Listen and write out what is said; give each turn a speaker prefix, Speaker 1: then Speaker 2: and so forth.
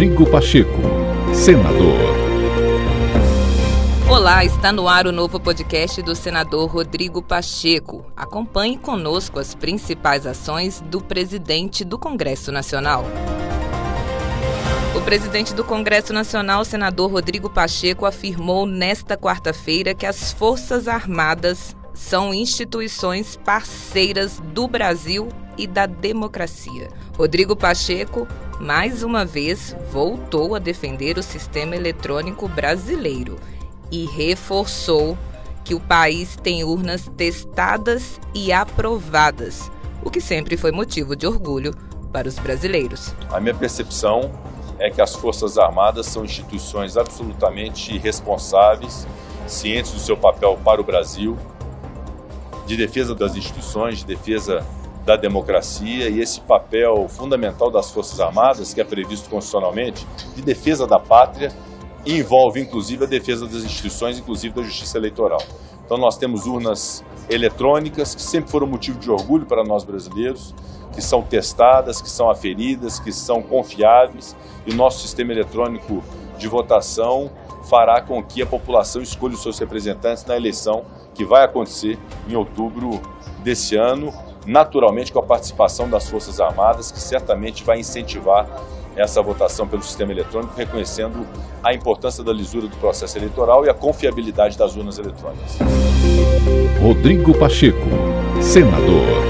Speaker 1: Rodrigo Pacheco, senador.
Speaker 2: Olá, está no ar o novo podcast do senador Rodrigo Pacheco. Acompanhe conosco as principais ações do presidente do Congresso Nacional. O presidente do Congresso Nacional, senador Rodrigo Pacheco, afirmou nesta quarta-feira que as Forças Armadas são instituições parceiras do Brasil e da democracia. Rodrigo Pacheco, mais uma vez, voltou a defender o sistema eletrônico brasileiro e reforçou que o país tem urnas testadas e aprovadas, o que sempre foi motivo de orgulho para os brasileiros.
Speaker 3: A minha percepção é que as Forças Armadas são instituições absolutamente responsáveis, cientes do seu papel para o Brasil, de defesa das instituições, de defesa da democracia e esse papel fundamental das Forças Armadas, que é previsto constitucionalmente, de defesa da pátria, envolve inclusive a defesa das instituições, inclusive da justiça eleitoral. Então nós temos urnas eletrônicas que sempre foram motivo de orgulho para nós brasileiros, que são testadas, que são aferidas, que são confiáveis e o nosso sistema eletrônico de votação fará com que a população escolha os seus representantes na eleição que vai acontecer em outubro desse ano, naturalmente com a participação das Forças Armadas, que certamente vai incentivar essa votação pelo sistema eletrônico, reconhecendo a importância da lisura do processo eleitoral e a confiabilidade das urnas eletrônicas.
Speaker 1: Rodrigo Pacheco, senador.